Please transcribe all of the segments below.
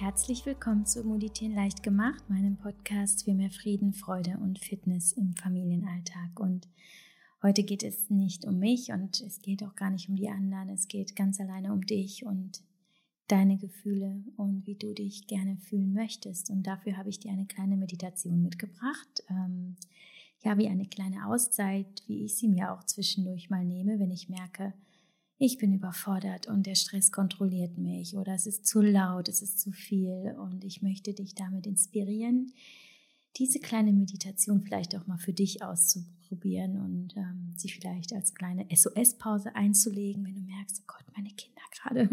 herzlich willkommen zu Meditieren leicht gemacht, meinem Podcast für mehr Frieden, Freude und Fitness im Familienalltag. Und heute geht es nicht um mich und es geht auch gar nicht um die anderen, es geht ganz alleine um dich und deine Gefühle und wie du dich gerne fühlen möchtest. Und dafür habe ich dir eine kleine Meditation mitgebracht. Ähm, ja, wie eine kleine Auszeit, wie ich sie mir auch zwischendurch mal nehme, wenn ich merke, ich bin überfordert und der Stress kontrolliert mich oder es ist zu laut, es ist zu viel und ich möchte dich damit inspirieren, diese kleine Meditation vielleicht auch mal für dich auszuprobieren und ähm, sie vielleicht als kleine SOS-Pause einzulegen, wenn du merkst, oh Gott, meine Kinder gerade.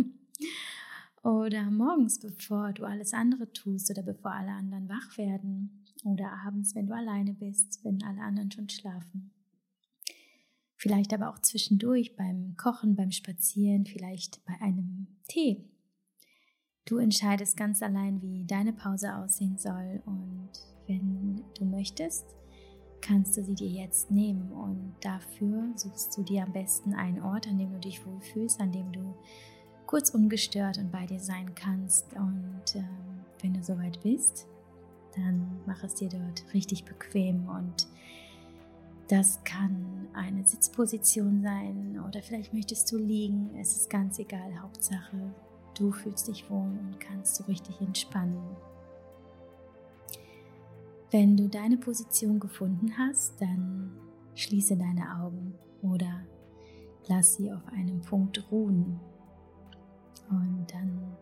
Oder morgens, bevor du alles andere tust oder bevor alle anderen wach werden. Oder abends, wenn du alleine bist, wenn alle anderen schon schlafen. Vielleicht aber auch zwischendurch beim Kochen, beim Spazieren, vielleicht bei einem Tee. Du entscheidest ganz allein, wie deine Pause aussehen soll. Und wenn du möchtest, kannst du sie dir jetzt nehmen. Und dafür suchst du dir am besten einen Ort, an dem du dich wohlfühlst, an dem du kurz ungestört und bei dir sein kannst. Und ähm, wenn du soweit bist, dann mach es dir dort richtig bequem. Und das kann eine Sitzposition sein oder vielleicht möchtest du liegen. Es ist ganz egal. Hauptsache, du fühlst dich wohl und kannst so richtig entspannen. Wenn du deine Position gefunden hast, dann schließe deine Augen oder lass sie auf einem Punkt ruhen. Und dann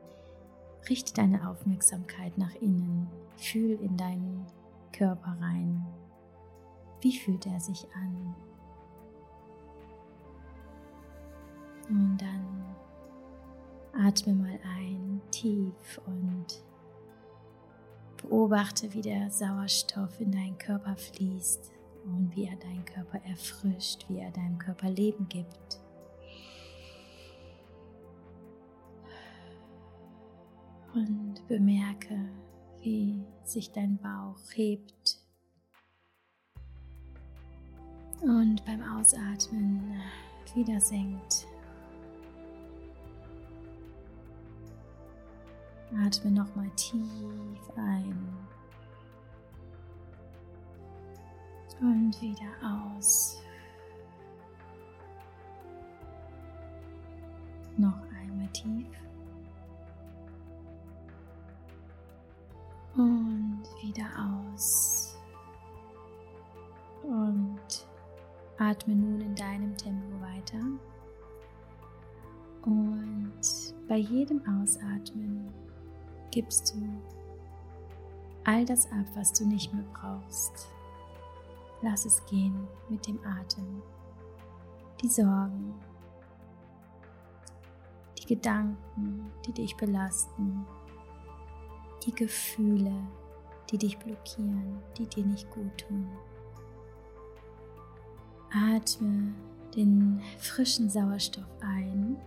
richte deine Aufmerksamkeit nach innen. Fühl in deinen Körper rein. Wie fühlt er sich an? Und dann atme mal ein, tief und beobachte, wie der Sauerstoff in deinen Körper fließt und wie er deinen Körper erfrischt, wie er deinem Körper Leben gibt. Und bemerke, wie sich dein Bauch hebt und beim Ausatmen wieder senkt. Atme nochmal tief ein und wieder aus. Noch einmal tief und wieder aus. Und Atme nun in deinem Tempo weiter. Und bei jedem Ausatmen gibst du all das ab, was du nicht mehr brauchst. Lass es gehen mit dem Atem. Die Sorgen, die Gedanken, die dich belasten, die Gefühle, die dich blockieren, die dir nicht gut tun. Atme den frischen Sauerstoff ein.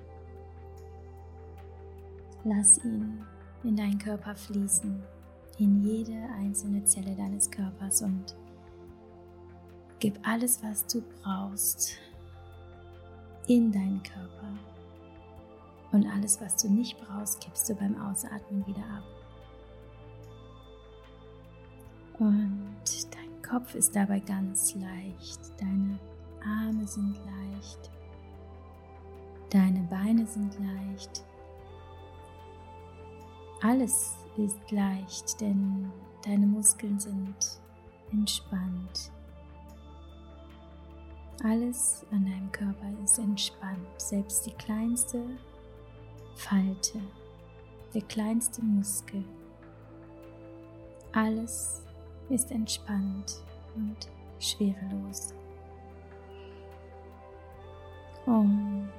Lass ihn in deinen Körper fließen, in jede einzelne Zelle deines Körpers und gib alles, was du brauchst, in deinen Körper. Und alles, was du nicht brauchst, gibst du beim Ausatmen wieder ab. Und dein Kopf ist dabei ganz leicht, deine Arme sind leicht, deine Beine sind leicht. Alles ist leicht, denn deine Muskeln sind entspannt. Alles an deinem Körper ist entspannt, selbst die kleinste Falte, der kleinste Muskel. Alles ist entspannt und schwerelos. Und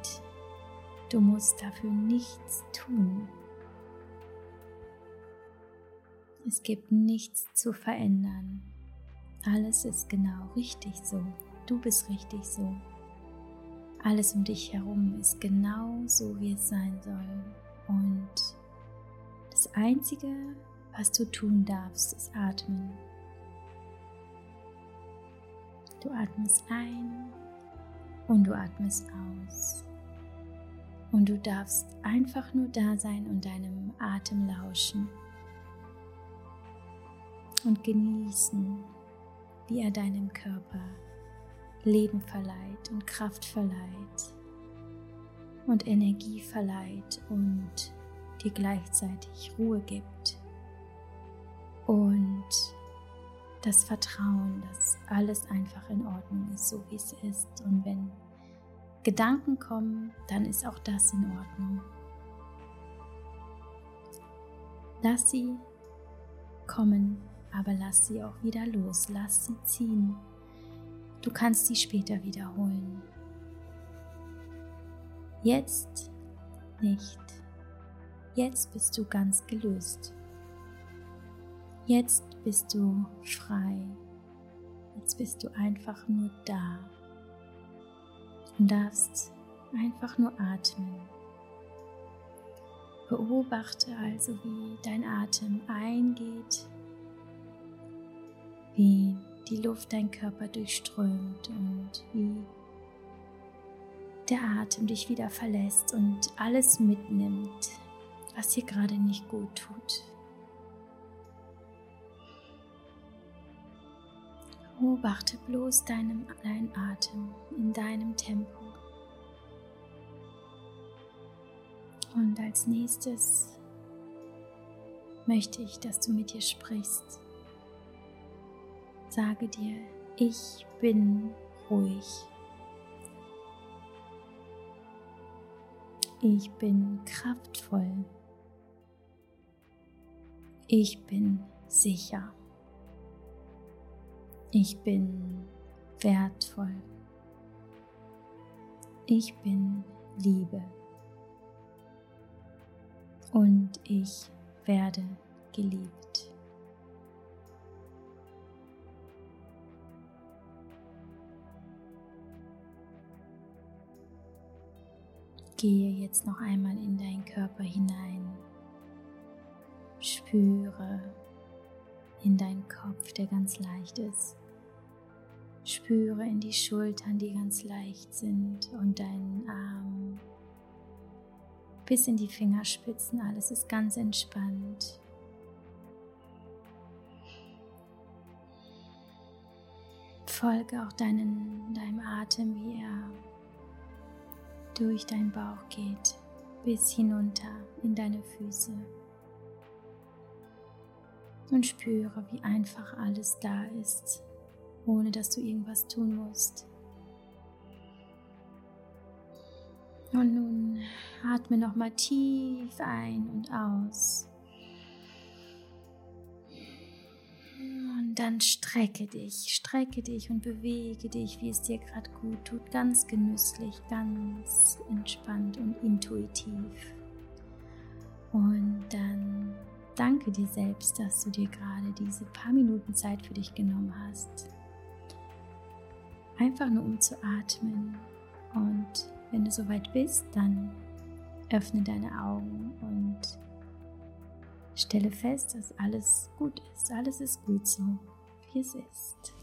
du musst dafür nichts tun. Es gibt nichts zu verändern. Alles ist genau richtig so. Du bist richtig so. Alles um dich herum ist genau so, wie es sein soll. Und das Einzige, was du tun darfst, ist atmen. Du atmest ein und du atmest aus. Und du darfst einfach nur da sein und deinem Atem lauschen. Und genießen, wie er deinem Körper Leben verleiht und Kraft verleiht und Energie verleiht und dir gleichzeitig Ruhe gibt und das Vertrauen, dass alles einfach in Ordnung ist, so wie es ist. Und wenn Gedanken kommen, dann ist auch das in Ordnung. Lass sie kommen, aber lass sie auch wieder los, lass sie ziehen. Du kannst sie später wiederholen. Jetzt nicht. Jetzt bist du ganz gelöst. Jetzt bist du frei. Jetzt bist du einfach nur da und darfst einfach nur atmen. Beobachte also, wie dein Atem eingeht, wie die Luft dein Körper durchströmt und wie der Atem dich wieder verlässt und alles mitnimmt, was dir gerade nicht gut tut. Beobachte bloß deinen, deinen Atem in deinem Tempo. Und als nächstes möchte ich, dass du mit dir sprichst. Sage dir, ich bin ruhig. Ich bin kraftvoll. Ich bin sicher. Ich bin wertvoll. Ich bin Liebe. Und ich werde geliebt. Gehe jetzt noch einmal in deinen Körper hinein. Spüre in deinen Kopf, der ganz leicht ist. Spüre in die Schultern, die ganz leicht sind und deinen Arm bis in die Fingerspitzen. Alles ist ganz entspannt. Folge auch deinen, deinem Atem, wie er durch deinen Bauch geht, bis hinunter in deine Füße und spüre, wie einfach alles da ist, ohne dass du irgendwas tun musst. Und nun atme noch mal tief ein und aus. Dann strecke dich, strecke dich und bewege dich, wie es dir gerade gut tut, ganz genüsslich, ganz entspannt und intuitiv. Und dann danke dir selbst, dass du dir gerade diese paar Minuten Zeit für dich genommen hast. Einfach nur um zu atmen. Und wenn du soweit bist, dann öffne deine Augen und stelle fest, dass alles gut ist. Alles ist gut so, exist.